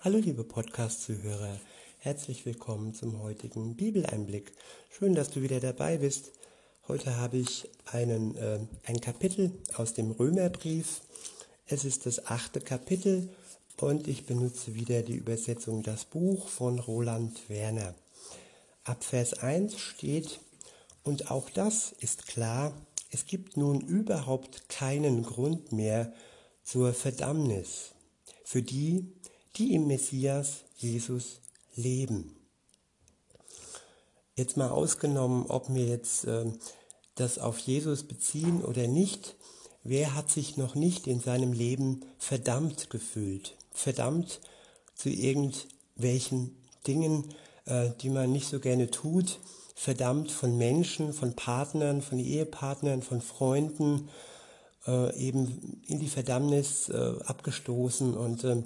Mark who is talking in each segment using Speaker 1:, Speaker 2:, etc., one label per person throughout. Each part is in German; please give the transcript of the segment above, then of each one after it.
Speaker 1: Hallo liebe Podcast-Zuhörer, herzlich willkommen zum heutigen Bibeleinblick. Schön, dass du wieder dabei bist. Heute habe ich einen, äh, ein Kapitel aus dem Römerbrief. Es ist das achte Kapitel und ich benutze wieder die Übersetzung Das Buch von Roland Werner. Ab Vers 1 steht, und auch das ist klar, es gibt nun überhaupt keinen Grund mehr zur Verdammnis für die, die im Messias Jesus leben. Jetzt mal ausgenommen, ob wir jetzt äh, das auf Jesus beziehen oder nicht, wer hat sich noch nicht in seinem Leben verdammt gefühlt? Verdammt zu irgendwelchen Dingen, äh, die man nicht so gerne tut, verdammt von Menschen, von Partnern, von Ehepartnern, von Freunden, äh, eben in die Verdammnis äh, abgestoßen und äh,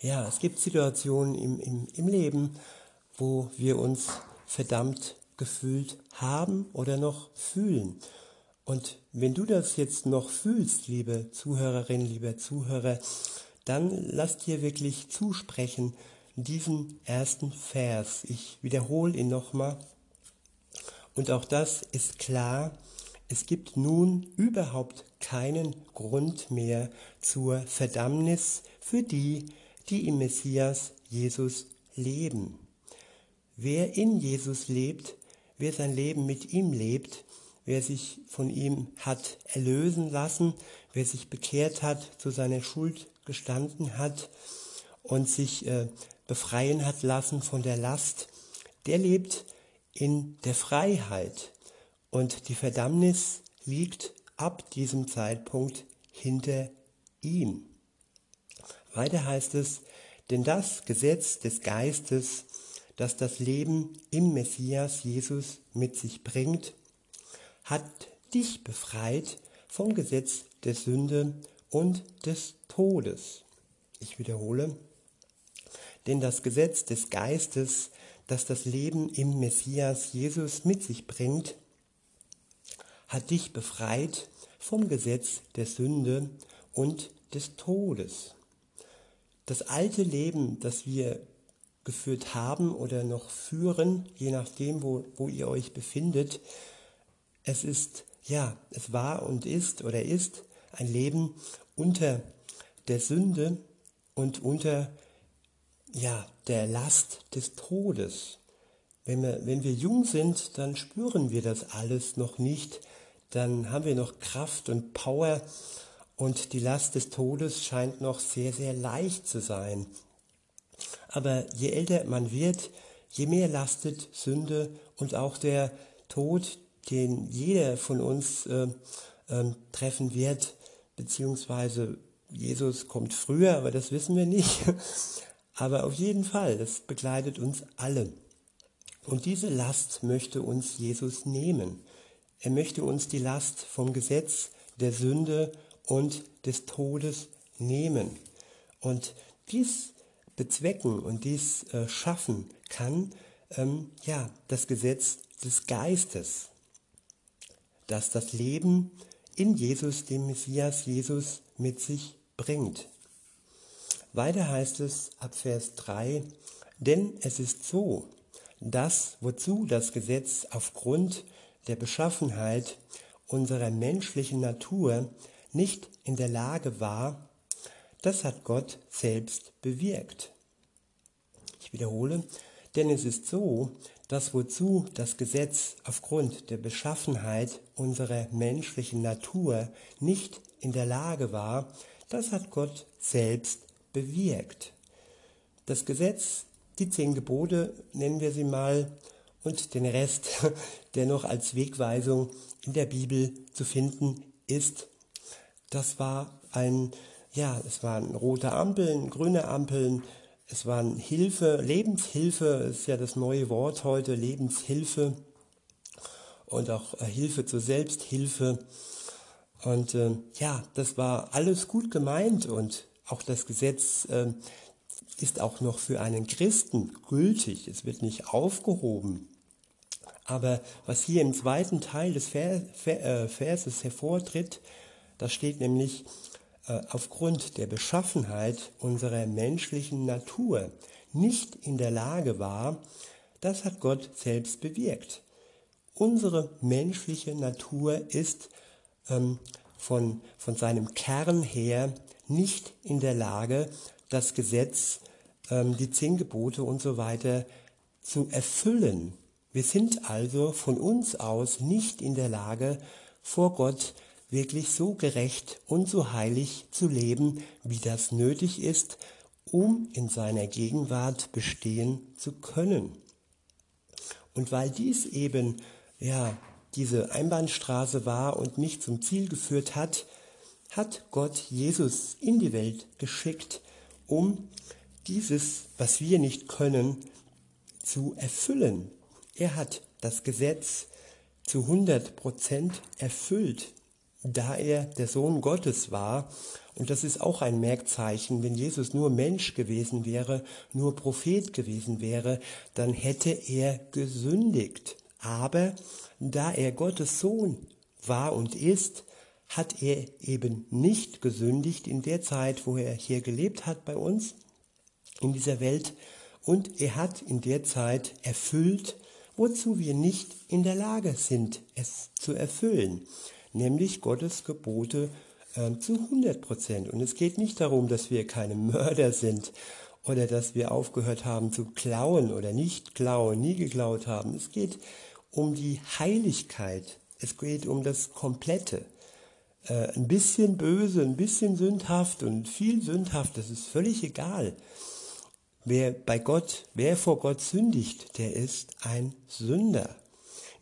Speaker 1: ja, es gibt Situationen im, im, im Leben, wo wir uns verdammt gefühlt haben oder noch fühlen. Und wenn du das jetzt noch fühlst, liebe Zuhörerin, lieber Zuhörer, dann lass dir wirklich zusprechen diesen ersten Vers. Ich wiederhole ihn nochmal. Und auch das ist klar, es gibt nun überhaupt keinen Grund mehr zur Verdammnis für die, die im Messias Jesus leben. Wer in Jesus lebt, wer sein Leben mit ihm lebt, wer sich von ihm hat erlösen lassen, wer sich bekehrt hat, zu seiner Schuld gestanden hat und sich äh, befreien hat lassen von der Last, der lebt in der Freiheit und die Verdammnis liegt ab diesem Zeitpunkt hinter ihm. Weiter heißt es, denn das Gesetz des Geistes, das das Leben im Messias Jesus mit sich bringt, hat dich befreit vom Gesetz der Sünde und des Todes. Ich wiederhole, denn das Gesetz des Geistes, das das Leben im Messias Jesus mit sich bringt, hat dich befreit vom Gesetz der Sünde und des Todes das alte Leben, das wir geführt haben oder noch führen, je nachdem, wo, wo ihr euch befindet, es ist, ja, es war und ist oder ist ein Leben unter der Sünde und unter, ja, der Last des Todes. Wenn wir, wenn wir jung sind, dann spüren wir das alles noch nicht, dann haben wir noch Kraft und Power und die Last des Todes scheint noch sehr, sehr leicht zu sein. Aber je älter man wird, je mehr lastet Sünde und auch der Tod, den jeder von uns äh, äh, treffen wird, beziehungsweise Jesus kommt früher, aber das wissen wir nicht. Aber auf jeden Fall, das begleitet uns alle. Und diese Last möchte uns Jesus nehmen. Er möchte uns die Last vom Gesetz der Sünde und des Todes nehmen. Und dies bezwecken und dies äh, schaffen kann ähm, ja das Gesetz des Geistes, das das Leben in Jesus, dem Messias Jesus, mit sich bringt. Weiter heißt es ab Vers 3, denn es ist so, dass wozu das Gesetz aufgrund der Beschaffenheit unserer menschlichen Natur nicht in der Lage war, das hat Gott selbst bewirkt. Ich wiederhole, denn es ist so, dass wozu das Gesetz aufgrund der Beschaffenheit unserer menschlichen Natur nicht in der Lage war, das hat Gott selbst bewirkt. Das Gesetz, die zehn Gebote nennen wir sie mal, und den Rest, der noch als Wegweisung in der Bibel zu finden ist, das war ein, ja, es waren rote Ampeln, grüne Ampeln, es waren Hilfe, Lebenshilfe ist ja das neue Wort heute, Lebenshilfe und auch äh, Hilfe zur Selbsthilfe. Und äh, ja, das war alles gut gemeint und auch das Gesetz äh, ist auch noch für einen Christen gültig. Es wird nicht aufgehoben. Aber was hier im zweiten Teil des Vers, äh, Verses hervortritt, da steht nämlich, äh, aufgrund der Beschaffenheit unserer menschlichen Natur nicht in der Lage war, das hat Gott selbst bewirkt. Unsere menschliche Natur ist ähm, von, von seinem Kern her nicht in der Lage, das Gesetz, ähm, die zehn Gebote und so weiter zu erfüllen. Wir sind also von uns aus nicht in der Lage, vor Gott wirklich so gerecht und so heilig zu leben, wie das nötig ist, um in seiner Gegenwart bestehen zu können. Und weil dies eben ja diese Einbahnstraße war und nicht zum Ziel geführt hat, hat Gott Jesus in die Welt geschickt, um dieses, was wir nicht können, zu erfüllen. Er hat das Gesetz zu 100 Prozent erfüllt, da er der Sohn Gottes war. Und das ist auch ein Merkzeichen. Wenn Jesus nur Mensch gewesen wäre, nur Prophet gewesen wäre, dann hätte er gesündigt. Aber da er Gottes Sohn war und ist, hat er eben nicht gesündigt in der Zeit, wo er hier gelebt hat bei uns in dieser Welt. Und er hat in der Zeit erfüllt, wozu wir nicht in der Lage sind, es zu erfüllen, nämlich Gottes Gebote äh, zu 100 Prozent. Und es geht nicht darum, dass wir keine Mörder sind oder dass wir aufgehört haben zu klauen oder nicht klauen, nie geklaut haben. Es geht um die Heiligkeit. Es geht um das Komplette. Äh, ein bisschen böse, ein bisschen sündhaft und viel sündhaft, das ist völlig egal. Wer bei Gott, wer vor Gott sündigt, der ist ein Sünder.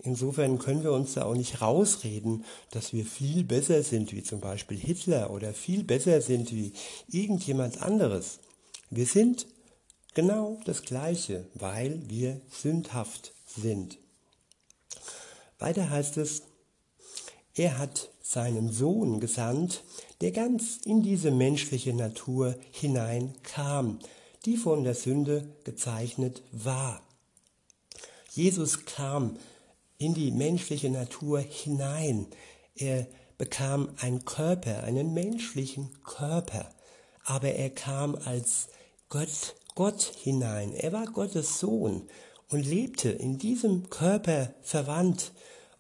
Speaker 1: Insofern können wir uns da auch nicht rausreden, dass wir viel besser sind wie zum Beispiel Hitler oder viel besser sind wie irgendjemand anderes. Wir sind genau das Gleiche, weil wir sündhaft sind. Weiter heißt es, er hat seinen Sohn gesandt, der ganz in diese menschliche Natur hineinkam, die von der Sünde gezeichnet war. Jesus kam in die menschliche Natur hinein. Er bekam einen Körper, einen menschlichen Körper, aber er kam als Gott, Gott hinein. Er war Gottes Sohn und lebte in diesem Körper verwandt.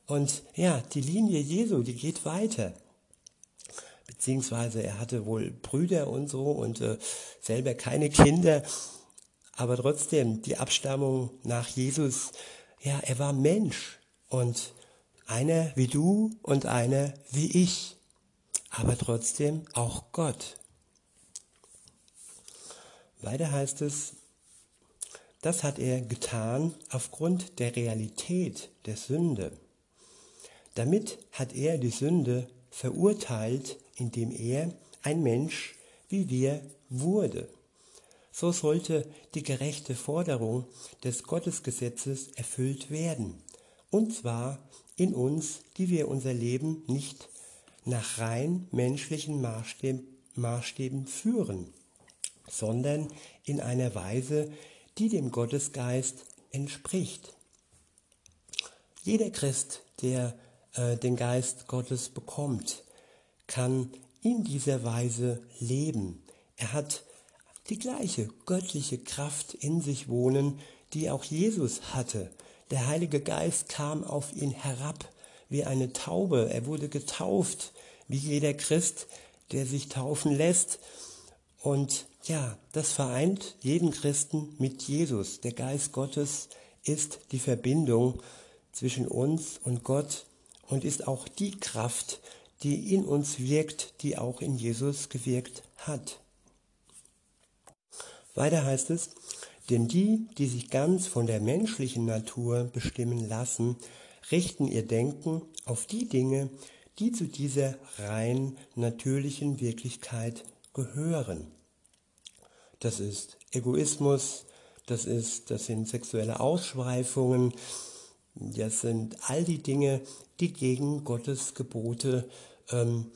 Speaker 1: Und ja, die Linie Jesu, die geht weiter beziehungsweise er hatte wohl Brüder und so und äh, selber keine Kinder, aber trotzdem die Abstammung nach Jesus, ja, er war Mensch und einer wie du und einer wie ich, aber trotzdem auch Gott. Weiter heißt es, das hat er getan aufgrund der Realität der Sünde. Damit hat er die Sünde verurteilt indem er ein Mensch wie wir wurde. So sollte die gerechte Forderung des Gottesgesetzes erfüllt werden, und zwar in uns, die wir unser Leben nicht nach rein menschlichen Maßstäben führen, sondern in einer Weise, die dem Gottesgeist entspricht. Jeder Christ, der äh, den Geist Gottes bekommt, kann in dieser Weise leben. Er hat die gleiche göttliche Kraft in sich wohnen, die auch Jesus hatte. Der Heilige Geist kam auf ihn herab wie eine Taube. Er wurde getauft, wie jeder Christ, der sich taufen lässt. Und ja, das vereint jeden Christen mit Jesus. Der Geist Gottes ist die Verbindung zwischen uns und Gott und ist auch die Kraft, die in uns wirkt, die auch in Jesus gewirkt hat. Weiter heißt es, denn die, die sich ganz von der menschlichen Natur bestimmen lassen, richten ihr Denken auf die Dinge, die zu dieser rein natürlichen Wirklichkeit gehören. Das ist Egoismus, das ist, das sind sexuelle Ausschweifungen, das sind all die Dinge, die gegen Gottes Gebote ähm,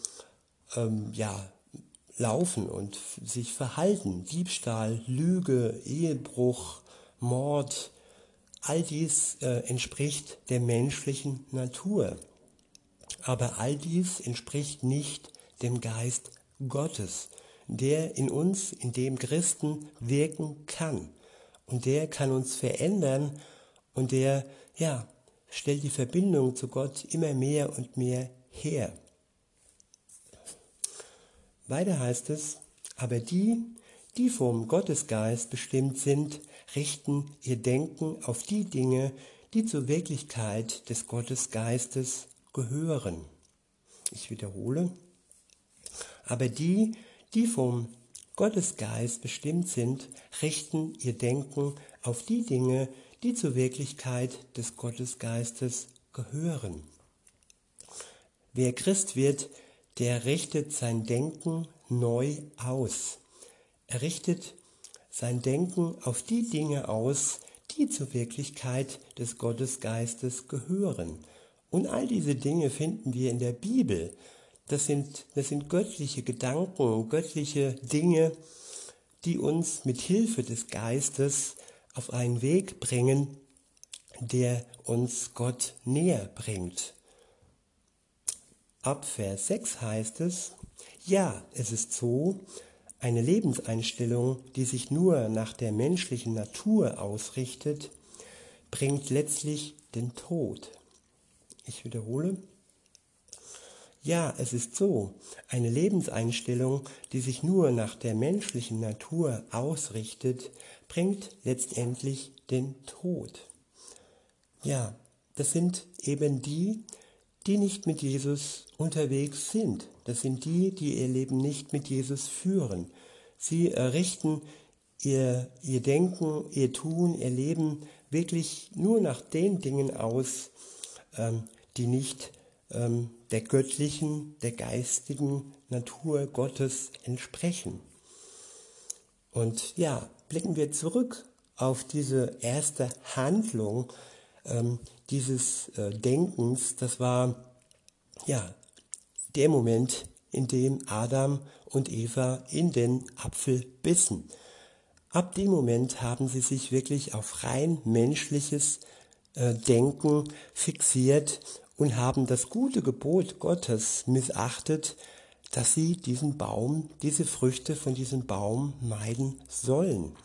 Speaker 1: ähm, ja, laufen und sich verhalten. Diebstahl, Lüge, Ehebruch, Mord, all dies äh, entspricht der menschlichen Natur. Aber all dies entspricht nicht dem Geist Gottes, der in uns, in dem Christen wirken kann. Und der kann uns verändern und der, ja, stellt die Verbindung zu Gott immer mehr und mehr her. Weiter heißt es, aber die, die vom Gottesgeist bestimmt sind, richten ihr Denken auf die Dinge, die zur Wirklichkeit des Gottesgeistes gehören. Ich wiederhole, aber die, die vom Gottesgeist bestimmt sind, richten ihr Denken auf die Dinge, die zur Wirklichkeit des Gottesgeistes gehören. Wer Christ wird, der richtet sein Denken neu aus. Er richtet sein Denken auf die Dinge aus, die zur Wirklichkeit des Gottesgeistes gehören. Und all diese Dinge finden wir in der Bibel. Das sind, das sind göttliche Gedanken, göttliche Dinge, die uns mit Hilfe des Geistes auf einen Weg bringen, der uns Gott näher bringt. Ab Vers 6 heißt es, ja, es ist so, eine Lebenseinstellung, die sich nur nach der menschlichen Natur ausrichtet, bringt letztlich den Tod. Ich wiederhole. Ja, es ist so, eine Lebenseinstellung, die sich nur nach der menschlichen Natur ausrichtet, bringt letztendlich den Tod. Ja, das sind eben die, die nicht mit Jesus unterwegs sind. Das sind die, die ihr Leben nicht mit Jesus führen. Sie richten ihr, ihr Denken, ihr Tun, ihr Leben wirklich nur nach den Dingen aus, ähm, die nicht ähm, der göttlichen, der geistigen Natur Gottes entsprechen. Und ja, blicken wir zurück auf diese erste Handlung ähm, dieses äh, Denkens, das war ja der Moment, in dem Adam und Eva in den Apfel bissen. Ab dem Moment haben sie sich wirklich auf rein menschliches äh, Denken fixiert und haben das gute Gebot Gottes missachtet, dass sie diesen Baum, diese Früchte von diesem Baum meiden sollen.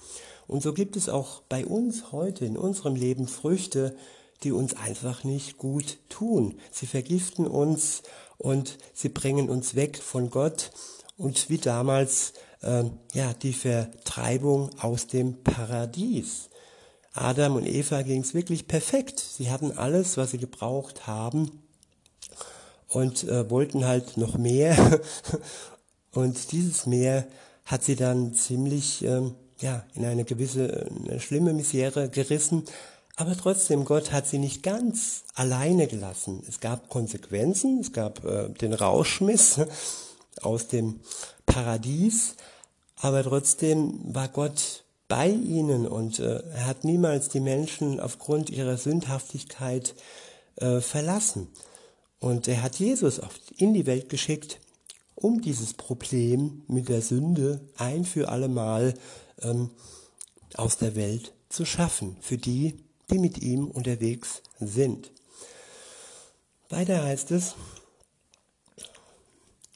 Speaker 1: Und so gibt es auch bei uns heute in unserem Leben Früchte, die uns einfach nicht gut tun. Sie vergiften uns und sie bringen uns weg von Gott und wie damals äh, ja die Vertreibung aus dem Paradies. Adam und Eva ging es wirklich perfekt. Sie hatten alles, was sie gebraucht haben und äh, wollten halt noch mehr. und dieses Mehr hat sie dann ziemlich ähm, ja, in eine gewisse, eine schlimme Misere gerissen. Aber trotzdem, Gott hat sie nicht ganz alleine gelassen. Es gab Konsequenzen, es gab äh, den Rauschmiss aus dem Paradies, aber trotzdem war Gott bei ihnen und äh, er hat niemals die Menschen aufgrund ihrer Sündhaftigkeit äh, verlassen. Und er hat Jesus in die Welt geschickt, um dieses Problem mit der Sünde ein für allemal ähm, aus der Welt zu schaffen, für die, die mit ihm unterwegs sind. Weiter heißt es,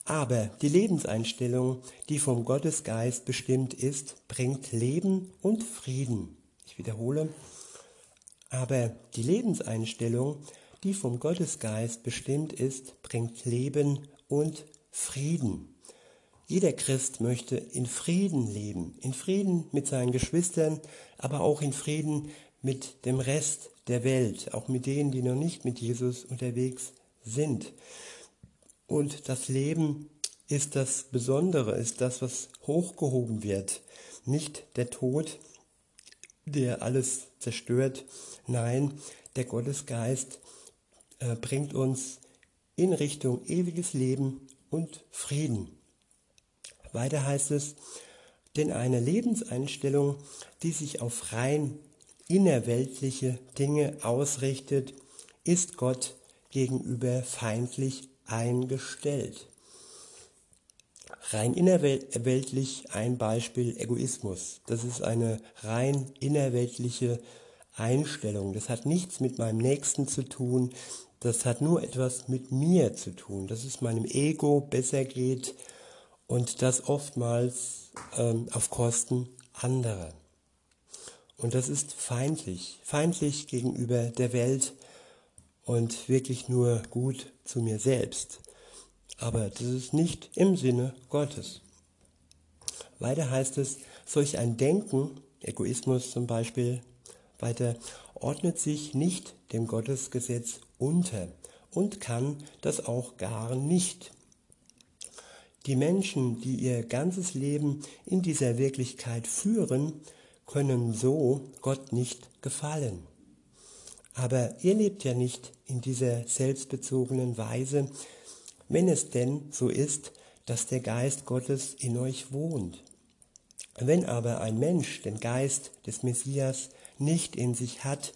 Speaker 1: aber die Lebenseinstellung, die vom Gottesgeist bestimmt ist, bringt Leben und Frieden. Ich wiederhole, aber die Lebenseinstellung, die vom Gottesgeist bestimmt ist, bringt Leben und Frieden. Jeder Christ möchte in Frieden leben, in Frieden mit seinen Geschwistern, aber auch in Frieden mit dem Rest der Welt, auch mit denen, die noch nicht mit Jesus unterwegs sind. Und das Leben ist das Besondere, ist das, was hochgehoben wird. Nicht der Tod, der alles zerstört. Nein, der Gottesgeist äh, bringt uns in Richtung ewiges Leben und Frieden. Weiter heißt es, denn eine Lebenseinstellung, die sich auf rein innerweltliche Dinge ausrichtet, ist Gott gegenüber feindlich eingestellt. Rein innerweltlich ein Beispiel Egoismus. Das ist eine rein innerweltliche Einstellung. Das hat nichts mit meinem Nächsten zu tun. Das hat nur etwas mit mir zu tun, dass es meinem Ego besser geht und das oftmals ähm, auf Kosten anderer. Und das ist feindlich, feindlich gegenüber der Welt und wirklich nur gut zu mir selbst. Aber das ist nicht im Sinne Gottes. Weiter heißt es, solch ein Denken, Egoismus zum Beispiel, weiter ordnet sich nicht dem Gottesgesetz unter und kann das auch gar nicht. Die Menschen, die ihr ganzes Leben in dieser Wirklichkeit führen, können so Gott nicht gefallen. Aber ihr lebt ja nicht in dieser selbstbezogenen Weise, wenn es denn so ist, dass der Geist Gottes in euch wohnt. Wenn aber ein Mensch den Geist des Messias nicht in sich hat,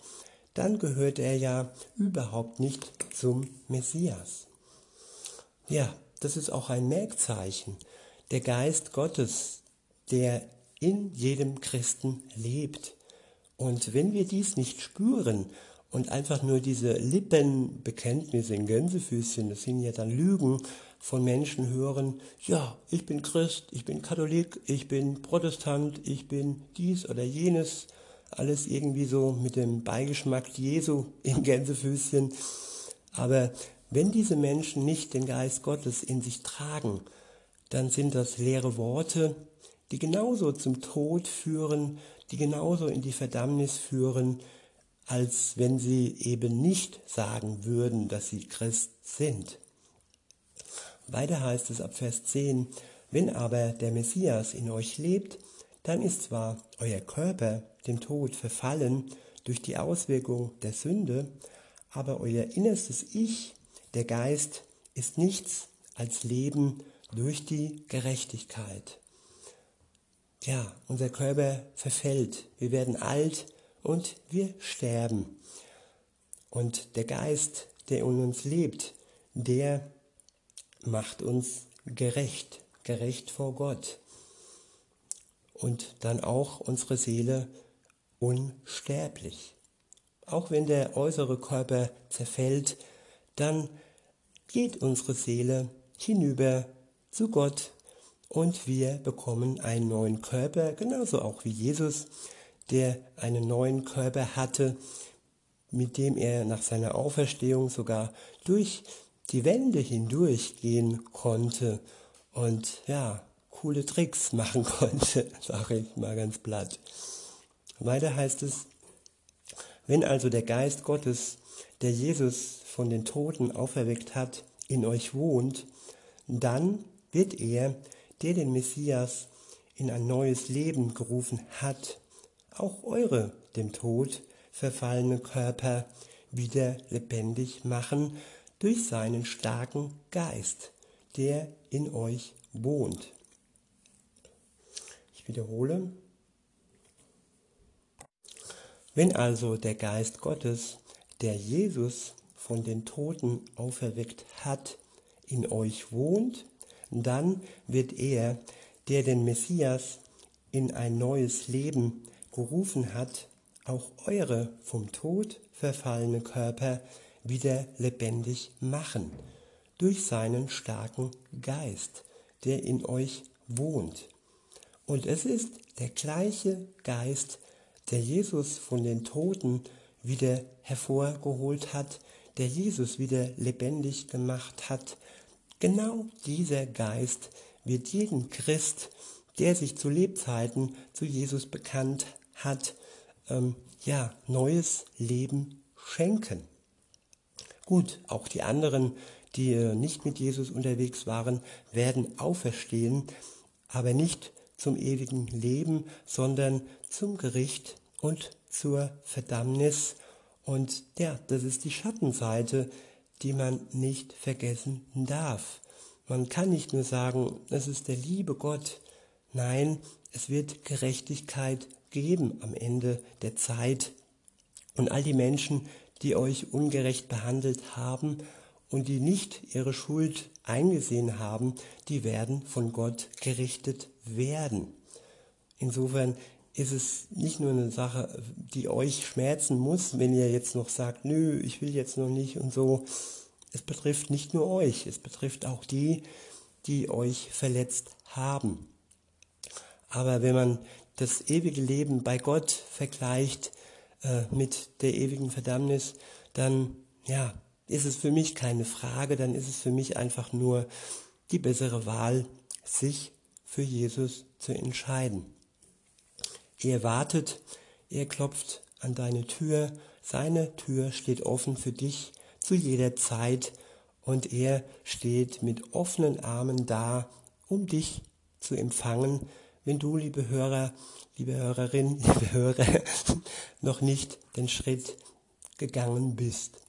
Speaker 1: dann gehört er ja überhaupt nicht zum Messias. Ja, das ist auch ein Merkzeichen. Der Geist Gottes, der in jedem Christen lebt. Und wenn wir dies nicht spüren und einfach nur diese Lippenbekenntnisse in Gänsefüßchen, das sind ja dann Lügen von Menschen hören, ja, ich bin Christ, ich bin Katholik, ich bin Protestant, ich bin dies oder jenes, alles irgendwie so mit dem Beigeschmack Jesu in Gänsefüßchen. Aber wenn diese Menschen nicht den Geist Gottes in sich tragen, dann sind das leere Worte, die genauso zum Tod führen, die genauso in die Verdammnis führen, als wenn sie eben nicht sagen würden, dass sie Christ sind. Weiter heißt es ab Vers 10, wenn aber der Messias in euch lebt, dann ist zwar euer Körper dem Tod verfallen durch die Auswirkung der Sünde, aber euer innerstes Ich, der Geist, ist nichts als Leben durch die Gerechtigkeit. Ja, unser Körper verfällt, wir werden alt und wir sterben. Und der Geist, der in uns lebt, der macht uns gerecht, gerecht vor Gott. Und dann auch unsere Seele unsterblich. Auch wenn der äußere Körper zerfällt, dann geht unsere Seele hinüber zu Gott und wir bekommen einen neuen Körper, genauso auch wie Jesus, der einen neuen Körper hatte, mit dem er nach seiner Auferstehung sogar durch die Wände hindurchgehen konnte und ja, coole Tricks machen konnte, sage ich mal ganz platt. Weiter heißt es, wenn also der Geist Gottes, der Jesus von den Toten auferweckt hat, in euch wohnt, dann wird er, der den Messias in ein neues Leben gerufen hat, auch eure dem Tod verfallene Körper wieder lebendig machen durch seinen starken Geist, der in euch wohnt. Ich wiederhole. Wenn also der Geist Gottes, der Jesus von den Toten auferweckt hat, in euch wohnt, dann wird er, der den Messias in ein neues Leben gerufen hat, auch eure vom Tod verfallene Körper wieder lebendig machen, durch seinen starken Geist, der in euch wohnt. Und es ist der gleiche Geist, der Jesus von den Toten wieder hervorgeholt hat, der Jesus wieder lebendig gemacht hat. Genau dieser Geist wird jeden Christ, der sich zu Lebzeiten zu Jesus bekannt hat, ähm, ja, neues Leben schenken. Gut, auch die anderen, die äh, nicht mit Jesus unterwegs waren, werden auferstehen, aber nicht zum ewigen Leben, sondern zum Gericht und zur Verdammnis. Und ja, das ist die Schattenseite, die man nicht vergessen darf. Man kann nicht nur sagen, es ist der liebe Gott. Nein, es wird Gerechtigkeit geben am Ende der Zeit. Und all die Menschen, die euch ungerecht behandelt haben und die nicht ihre Schuld eingesehen haben, die werden von Gott gerichtet werden. Insofern ist es nicht nur eine Sache, die euch schmerzen muss, wenn ihr jetzt noch sagt, nö, ich will jetzt noch nicht und so. Es betrifft nicht nur euch, es betrifft auch die, die euch verletzt haben. Aber wenn man das ewige Leben bei Gott vergleicht äh, mit der ewigen Verdammnis, dann ja, ist es für mich keine Frage, dann ist es für mich einfach nur die bessere Wahl, sich für Jesus zu entscheiden. Er wartet, er klopft an deine Tür, seine Tür steht offen für dich zu jeder Zeit und er steht mit offenen Armen da, um dich zu empfangen, wenn du, liebe Hörer, liebe Hörerin, liebe Hörer, noch nicht den Schritt gegangen bist.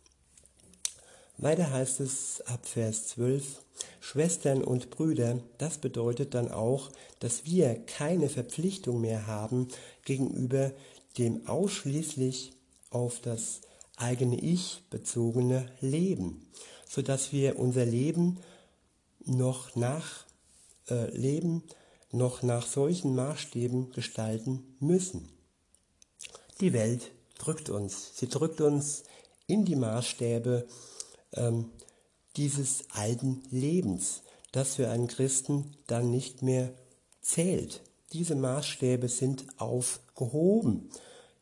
Speaker 1: Weiter heißt es ab Vers 12, Schwestern und Brüder, das bedeutet dann auch, dass wir keine Verpflichtung mehr haben gegenüber dem ausschließlich auf das eigene Ich bezogene Leben, sodass wir unser Leben noch nach äh, Leben noch nach solchen Maßstäben gestalten müssen. Die Welt drückt uns, sie drückt uns in die Maßstäbe ähm, dieses alten Lebens, das für einen Christen dann nicht mehr zählt. Diese Maßstäbe sind aufgehoben.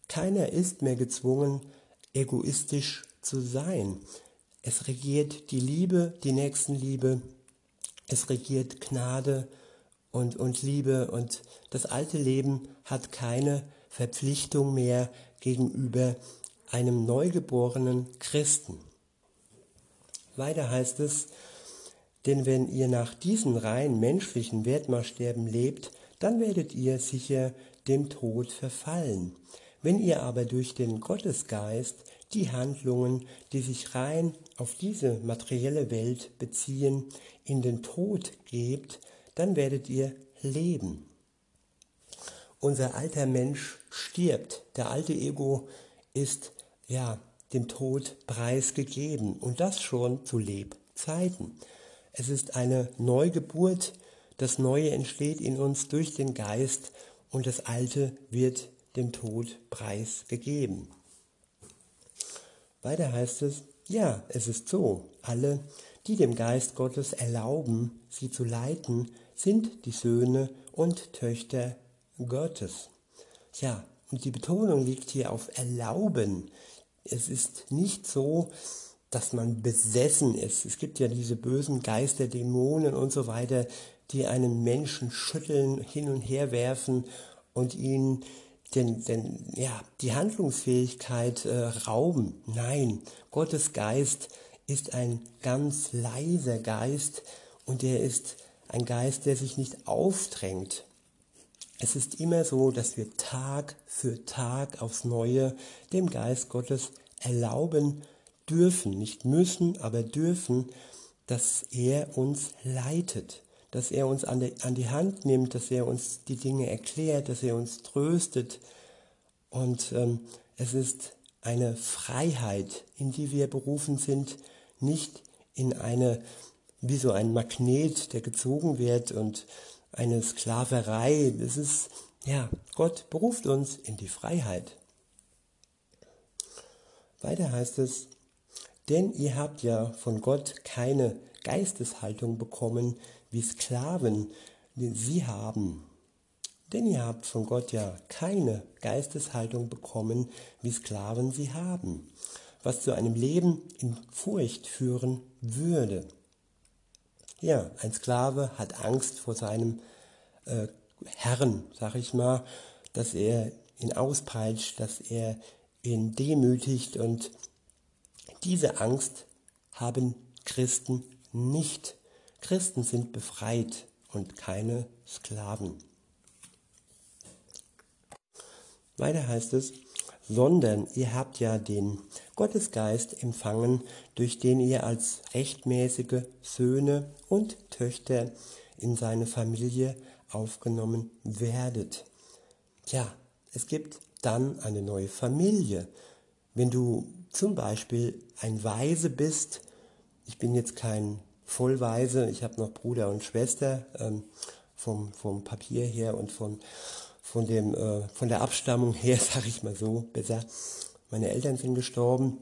Speaker 1: Keiner ist mehr gezwungen, egoistisch zu sein. Es regiert die Liebe, die Nächstenliebe, es regiert Gnade und, und Liebe und das alte Leben hat keine Verpflichtung mehr gegenüber einem neugeborenen Christen. Weiter heißt es, denn wenn ihr nach diesen rein menschlichen Wertmaßstäben lebt, dann werdet ihr sicher dem Tod verfallen. Wenn ihr aber durch den Gottesgeist die Handlungen, die sich rein auf diese materielle Welt beziehen, in den Tod gebt, dann werdet ihr leben. Unser alter Mensch stirbt. Der alte Ego ist ja dem Tod preisgegeben und das schon zu Lebzeiten. Es ist eine Neugeburt, das Neue entsteht in uns durch den Geist und das Alte wird dem Tod preisgegeben. Weiter heißt es, ja, es ist so, alle, die dem Geist Gottes erlauben, sie zu leiten, sind die Söhne und Töchter Gottes. Ja, und die Betonung liegt hier auf erlauben. Es ist nicht so, dass man besessen ist. Es gibt ja diese bösen Geister, Dämonen und so weiter, die einen Menschen schütteln, hin und her werfen und ihn den, den, ja, die Handlungsfähigkeit äh, rauben. Nein, Gottes Geist ist ein ganz leiser Geist und er ist ein Geist, der sich nicht aufdrängt. Es ist immer so, dass wir Tag für Tag aufs Neue dem Geist Gottes erlauben dürfen, nicht müssen, aber dürfen, dass er uns leitet, dass er uns an die, an die Hand nimmt, dass er uns die Dinge erklärt, dass er uns tröstet. Und ähm, es ist eine Freiheit, in die wir berufen sind, nicht in eine, wie so ein Magnet, der gezogen wird und eine Sklaverei. Das ist, ja, Gott beruft uns in die Freiheit. Weiter heißt es, denn ihr habt ja von Gott keine Geisteshaltung bekommen wie Sklaven, sie haben. Denn ihr habt von Gott ja keine Geisteshaltung bekommen, wie Sklaven sie haben, was zu einem Leben in Furcht führen würde. Ja, ein Sklave hat Angst vor seinem äh, Herrn, sag ich mal, dass er ihn auspeitscht, dass er ihn demütigt und diese Angst haben Christen nicht. Christen sind befreit und keine Sklaven. Weiter heißt es, sondern ihr habt ja den Gottesgeist empfangen, durch den ihr als rechtmäßige Söhne und Töchter in seine Familie aufgenommen werdet. Ja, es gibt dann eine neue Familie. Wenn du zum Beispiel ein Waise bist, ich bin jetzt kein Vollweise, ich habe noch Bruder und Schwester ähm, vom, vom Papier her und von, von, dem, äh, von der Abstammung her, sage ich mal so, besser. Meine Eltern sind gestorben.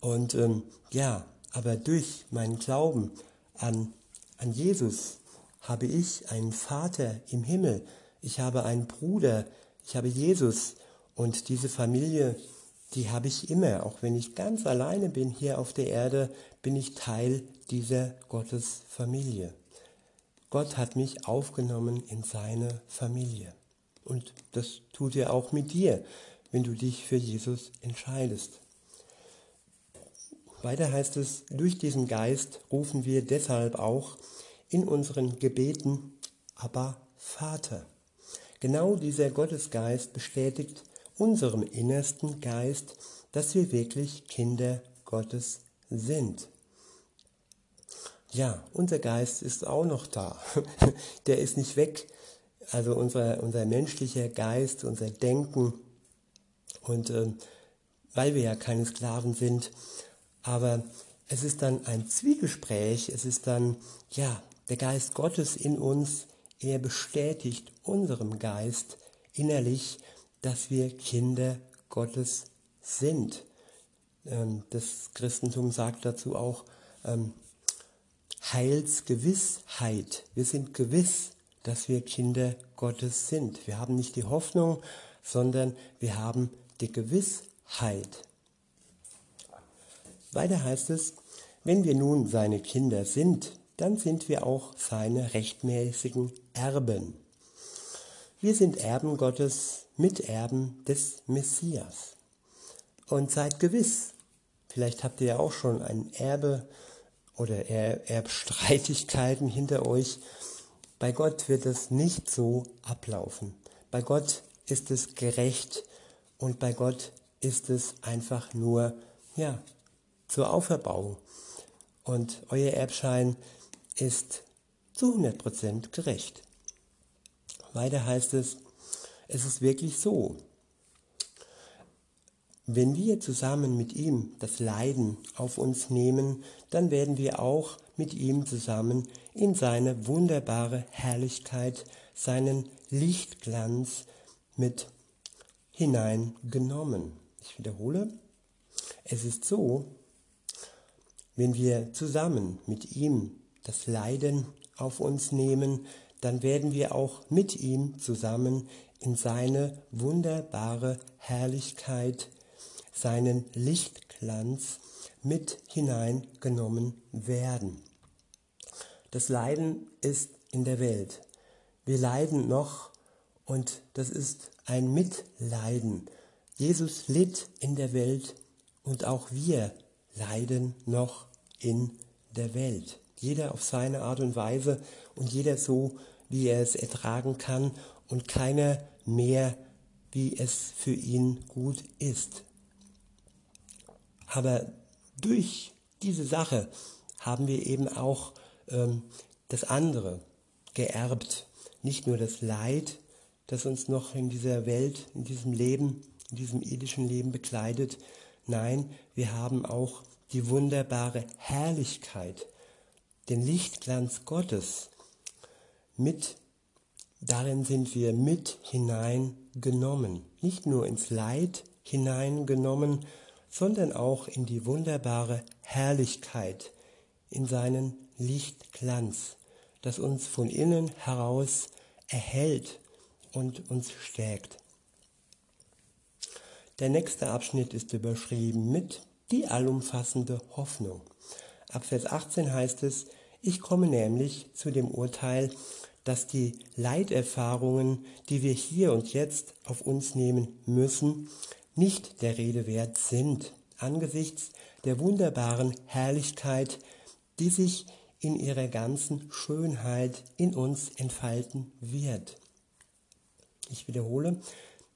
Speaker 1: Und ähm, ja, aber durch meinen Glauben an, an Jesus habe ich einen Vater im Himmel, ich habe einen Bruder, ich habe Jesus und diese Familie, die habe ich immer, auch wenn ich ganz alleine bin hier auf der Erde, bin ich Teil dieser Gottesfamilie. Gott hat mich aufgenommen in seine Familie. Und das tut er auch mit dir, wenn du dich für Jesus entscheidest. Weiter heißt es, durch diesen Geist rufen wir deshalb auch in unseren Gebeten, aber Vater. Genau dieser Gottesgeist bestätigt unserem innersten Geist, dass wir wirklich Kinder Gottes sind. Ja, unser Geist ist auch noch da. Der ist nicht weg. Also unser, unser menschlicher Geist, unser Denken. Und äh, weil wir ja keine Sklaven sind, aber es ist dann ein Zwiegespräch, es ist dann, ja, der Geist Gottes in uns, er bestätigt unserem Geist innerlich, dass wir Kinder Gottes sind. Ähm, das Christentum sagt dazu auch ähm, Heilsgewissheit. Wir sind gewiss, dass wir Kinder Gottes sind. Wir haben nicht die Hoffnung, sondern wir haben die Gewissheit. Weiter heißt es, wenn wir nun seine Kinder sind, dann sind wir auch seine rechtmäßigen Erben. Wir sind Erben Gottes, Miterben des Messias. Und seid gewiss, vielleicht habt ihr ja auch schon ein Erbe oder Erbstreitigkeiten hinter euch. Bei Gott wird es nicht so ablaufen. Bei Gott ist es gerecht und bei Gott ist es einfach nur ja, zur Auferbauung. Und euer Erbschein ist zu 100% gerecht. Weiter heißt es, es ist wirklich so. Wenn wir zusammen mit ihm das Leiden auf uns nehmen, dann werden wir auch mit ihm zusammen in seine wunderbare Herrlichkeit, seinen Lichtglanz mit hineingenommen. Ich wiederhole, es ist so, wenn wir zusammen mit ihm das Leiden auf uns nehmen, dann werden wir auch mit ihm zusammen in seine wunderbare Herrlichkeit, seinen Lichtglanz mit hineingenommen werden. Das Leiden ist in der Welt. Wir leiden noch und das ist ein Mitleiden. Jesus litt in der Welt und auch wir leiden noch in der Welt. Jeder auf seine Art und Weise und jeder so, wie er es ertragen kann und keiner mehr, wie es für ihn gut ist. Aber durch diese Sache haben wir eben auch ähm, das andere geerbt. Nicht nur das Leid, das uns noch in dieser Welt, in diesem Leben, in diesem irdischen Leben bekleidet, Nein, wir haben auch die wunderbare Herrlichkeit, den Lichtglanz Gottes. Mit, darin sind wir mit hineingenommen. Nicht nur ins Leid hineingenommen, sondern auch in die wunderbare Herrlichkeit, in seinen Lichtglanz, das uns von innen heraus erhält und uns stärkt. Der nächste Abschnitt ist überschrieben mit die allumfassende Hoffnung. Ab Vers 18 heißt es, ich komme nämlich zu dem Urteil, dass die Leiterfahrungen, die wir hier und jetzt auf uns nehmen müssen, nicht der Rede wert sind, angesichts der wunderbaren Herrlichkeit, die sich in ihrer ganzen Schönheit in uns entfalten wird. Ich wiederhole,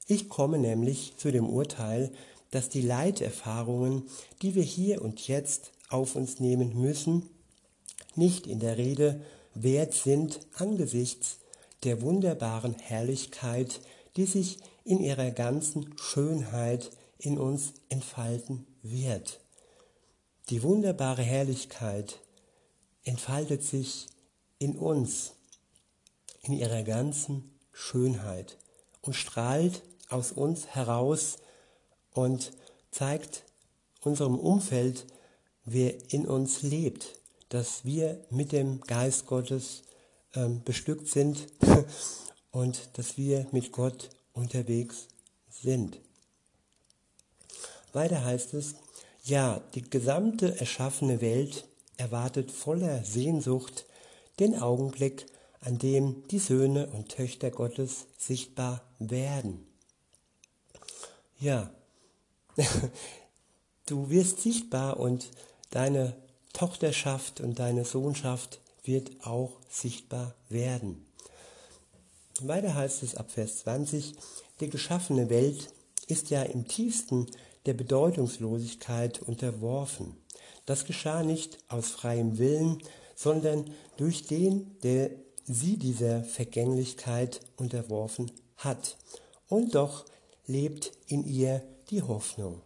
Speaker 1: ich komme nämlich zu dem Urteil, dass die Leiterfahrungen, die wir hier und jetzt auf uns nehmen müssen, nicht in der Rede wert sind angesichts der wunderbaren Herrlichkeit, die sich in ihrer ganzen Schönheit in uns entfalten wird. Die wunderbare Herrlichkeit entfaltet sich in uns, in ihrer ganzen Schönheit und strahlt aus uns heraus und zeigt unserem Umfeld, wer in uns lebt, dass wir mit dem Geist Gottes ähm, bestückt sind und dass wir mit Gott unterwegs sind. Weiter heißt es, ja, die gesamte erschaffene Welt erwartet voller Sehnsucht den Augenblick, an dem die Söhne und Töchter Gottes sichtbar werden. Ja, du wirst sichtbar und deine Tochterschaft und deine Sohnschaft wird auch sichtbar werden. Weiter heißt es ab Vers 20, die geschaffene Welt ist ja im tiefsten der Bedeutungslosigkeit unterworfen. Das geschah nicht aus freiem Willen, sondern durch den, der sie dieser Vergänglichkeit unterworfen hat. Und doch lebt in ihr die Hoffnung.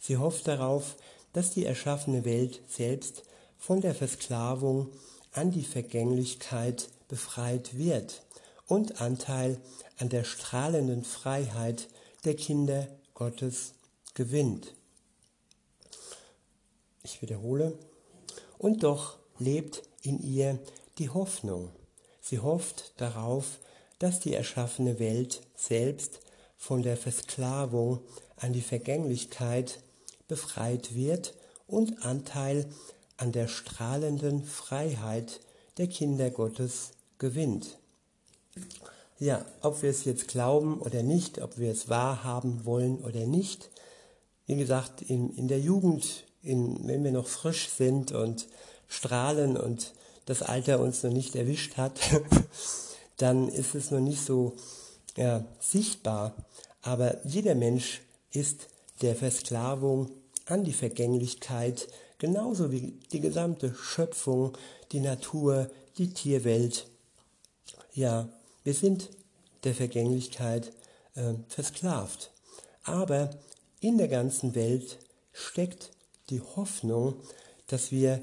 Speaker 1: Sie hofft darauf, dass die erschaffene Welt selbst von der Versklavung an die Vergänglichkeit befreit wird und Anteil an der strahlenden Freiheit der Kinder Gottes gewinnt. Ich wiederhole. Und doch lebt in ihr die Hoffnung. Sie hofft darauf, dass die erschaffene Welt selbst von der Versklavung an die Vergänglichkeit befreit wird und Anteil an der strahlenden Freiheit der Kinder Gottes gewinnt. Ja, ob wir es jetzt glauben oder nicht, ob wir es wahrhaben wollen oder nicht, wie gesagt, in, in der Jugend, in, wenn wir noch frisch sind und strahlen und das Alter uns noch nicht erwischt hat, dann ist es noch nicht so ja, sichtbar. Aber jeder Mensch ist der Versklavung an die Vergänglichkeit, genauso wie die gesamte Schöpfung, die Natur, die Tierwelt. Ja, wir sind der Vergänglichkeit äh, versklavt. Aber in der ganzen Welt steckt die Hoffnung, dass wir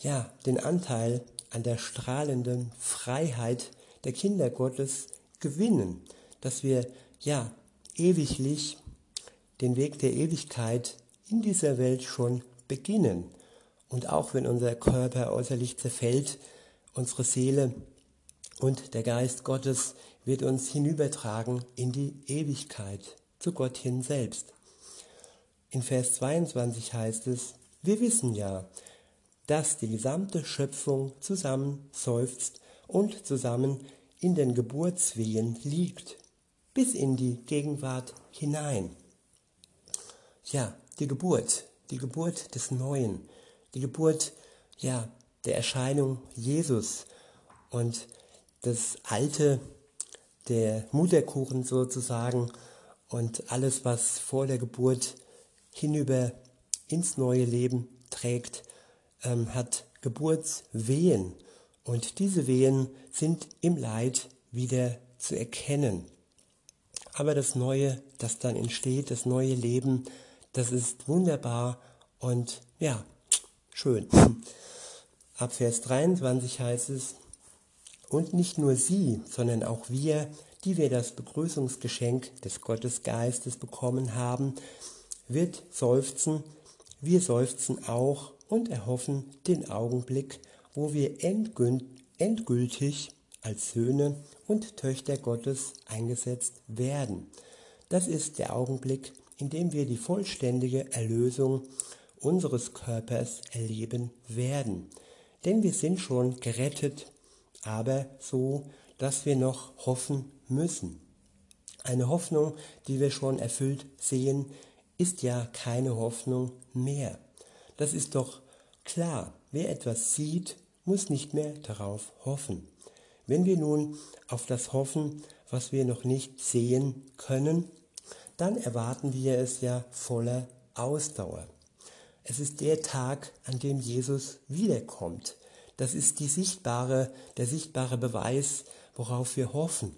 Speaker 1: ja den Anteil an der strahlenden Freiheit der Kinder Gottes gewinnen, dass wir ja ewiglich den Weg der Ewigkeit in dieser Welt schon beginnen. Und auch wenn unser Körper äußerlich zerfällt, unsere Seele und der Geist Gottes wird uns hinübertragen in die Ewigkeit, zu Gott hin selbst. In Vers 22 heißt es, wir wissen ja, dass die gesamte Schöpfung zusammen seufzt und zusammen in den Geburtswehen liegt, bis in die Gegenwart hinein. Ja, die Geburt, die Geburt des Neuen, die Geburt, ja, der Erscheinung Jesus und das Alte, der Mutterkuchen sozusagen und alles, was vor der Geburt hinüber ins neue Leben trägt, ähm, hat Geburtswehen. Und diese Wehen sind im Leid wieder zu erkennen. Aber das Neue, das dann entsteht, das neue Leben, das ist wunderbar und ja, schön. Ab Vers 23 heißt es, und nicht nur sie, sondern auch wir, die wir das Begrüßungsgeschenk des Gottesgeistes bekommen haben, wird seufzen, wir seufzen auch und erhoffen den Augenblick, wo wir endgültig als Söhne und Töchter Gottes eingesetzt werden. Das ist der Augenblick, in dem wir die vollständige Erlösung unseres Körpers erleben werden. Denn wir sind schon gerettet, aber so, dass wir noch hoffen müssen. Eine Hoffnung, die wir schon erfüllt sehen, ist ja keine Hoffnung mehr. Das ist doch klar. Wer etwas sieht, muss nicht mehr darauf hoffen. Wenn wir nun auf das hoffen, was wir noch nicht sehen können, dann erwarten wir es ja voller Ausdauer. Es ist der Tag, an dem Jesus wiederkommt. Das ist die sichtbare, der sichtbare Beweis, worauf wir hoffen.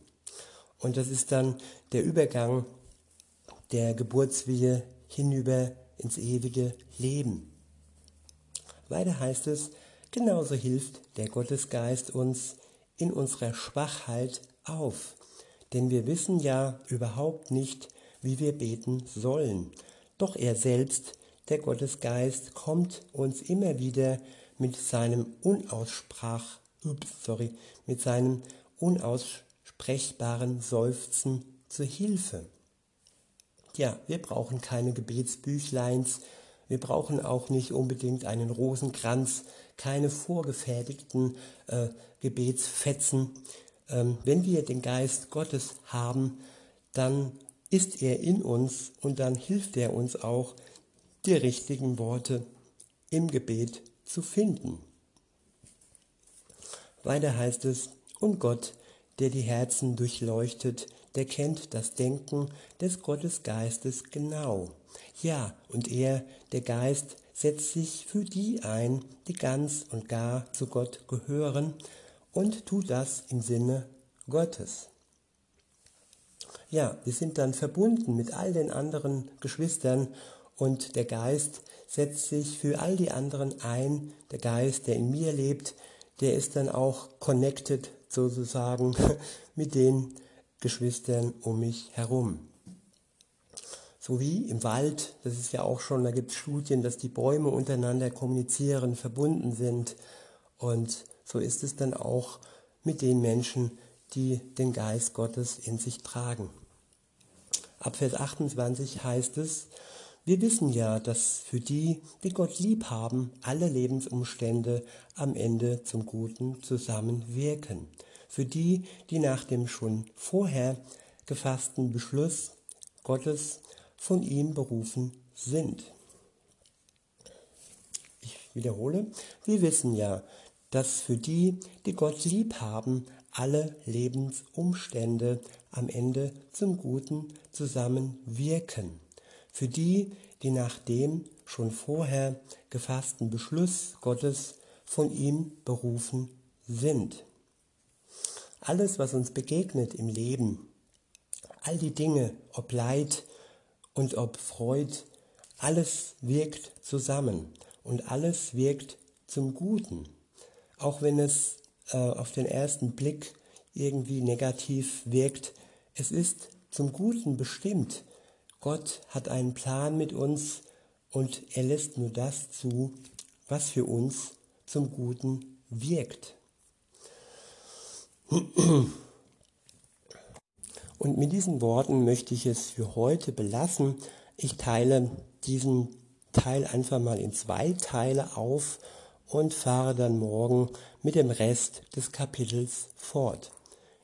Speaker 1: Und das ist dann der Übergang der Geburtswehe hinüber ins ewige Leben. Weiter heißt es, genauso hilft der Gottesgeist uns in unserer Schwachheit auf, denn wir wissen ja überhaupt nicht, wie wir beten sollen. Doch er selbst, der Gottesgeist, kommt uns immer wieder mit seinem unaussprachbaren ups, sorry, mit seinem unaussprechbaren Seufzen zur Hilfe. Ja, wir brauchen keine Gebetsbüchleins, wir brauchen auch nicht unbedingt einen Rosenkranz, keine vorgefertigten äh, Gebetsfetzen. Ähm, wenn wir den Geist Gottes haben, dann ist er in uns und dann hilft er uns auch, die richtigen Worte im Gebet zu finden. Weiter heißt es, und Gott, der die Herzen durchleuchtet, der kennt das Denken des Gottesgeistes genau. Ja, und er, der Geist, setzt sich für die ein, die ganz und gar zu Gott gehören und tut das im Sinne Gottes. Ja, wir sind dann verbunden mit all den anderen Geschwistern und der Geist setzt sich für all die anderen ein. Der Geist, der in mir lebt, der ist dann auch connected sozusagen mit den Geschwistern um mich herum. So wie im Wald, das ist ja auch schon, da gibt es Studien, dass die Bäume untereinander kommunizieren, verbunden sind. Und so ist es dann auch mit den Menschen, die den Geist Gottes in sich tragen. Ab Vers 28 heißt es, wir wissen ja, dass für die, die Gott lieb haben, alle Lebensumstände am Ende zum Guten zusammenwirken. Für die, die nach dem schon vorher gefassten Beschluss Gottes von ihm berufen sind. Ich wiederhole, wir wissen ja, dass für die, die Gott lieb haben, alle Lebensumstände am Ende zum Guten zusammenwirken. Für die, die nach dem schon vorher gefassten Beschluss Gottes von ihm berufen sind. Alles, was uns begegnet im Leben, all die Dinge, ob Leid und ob Freud, alles wirkt zusammen und alles wirkt zum Guten. Auch wenn es äh, auf den ersten Blick irgendwie negativ wirkt, es ist zum Guten bestimmt. Gott hat einen Plan mit uns und er lässt nur das zu, was für uns zum Guten wirkt. Und mit diesen Worten möchte ich es für heute belassen. Ich teile diesen Teil einfach mal in zwei Teile auf und fahre dann morgen mit dem Rest des Kapitels fort.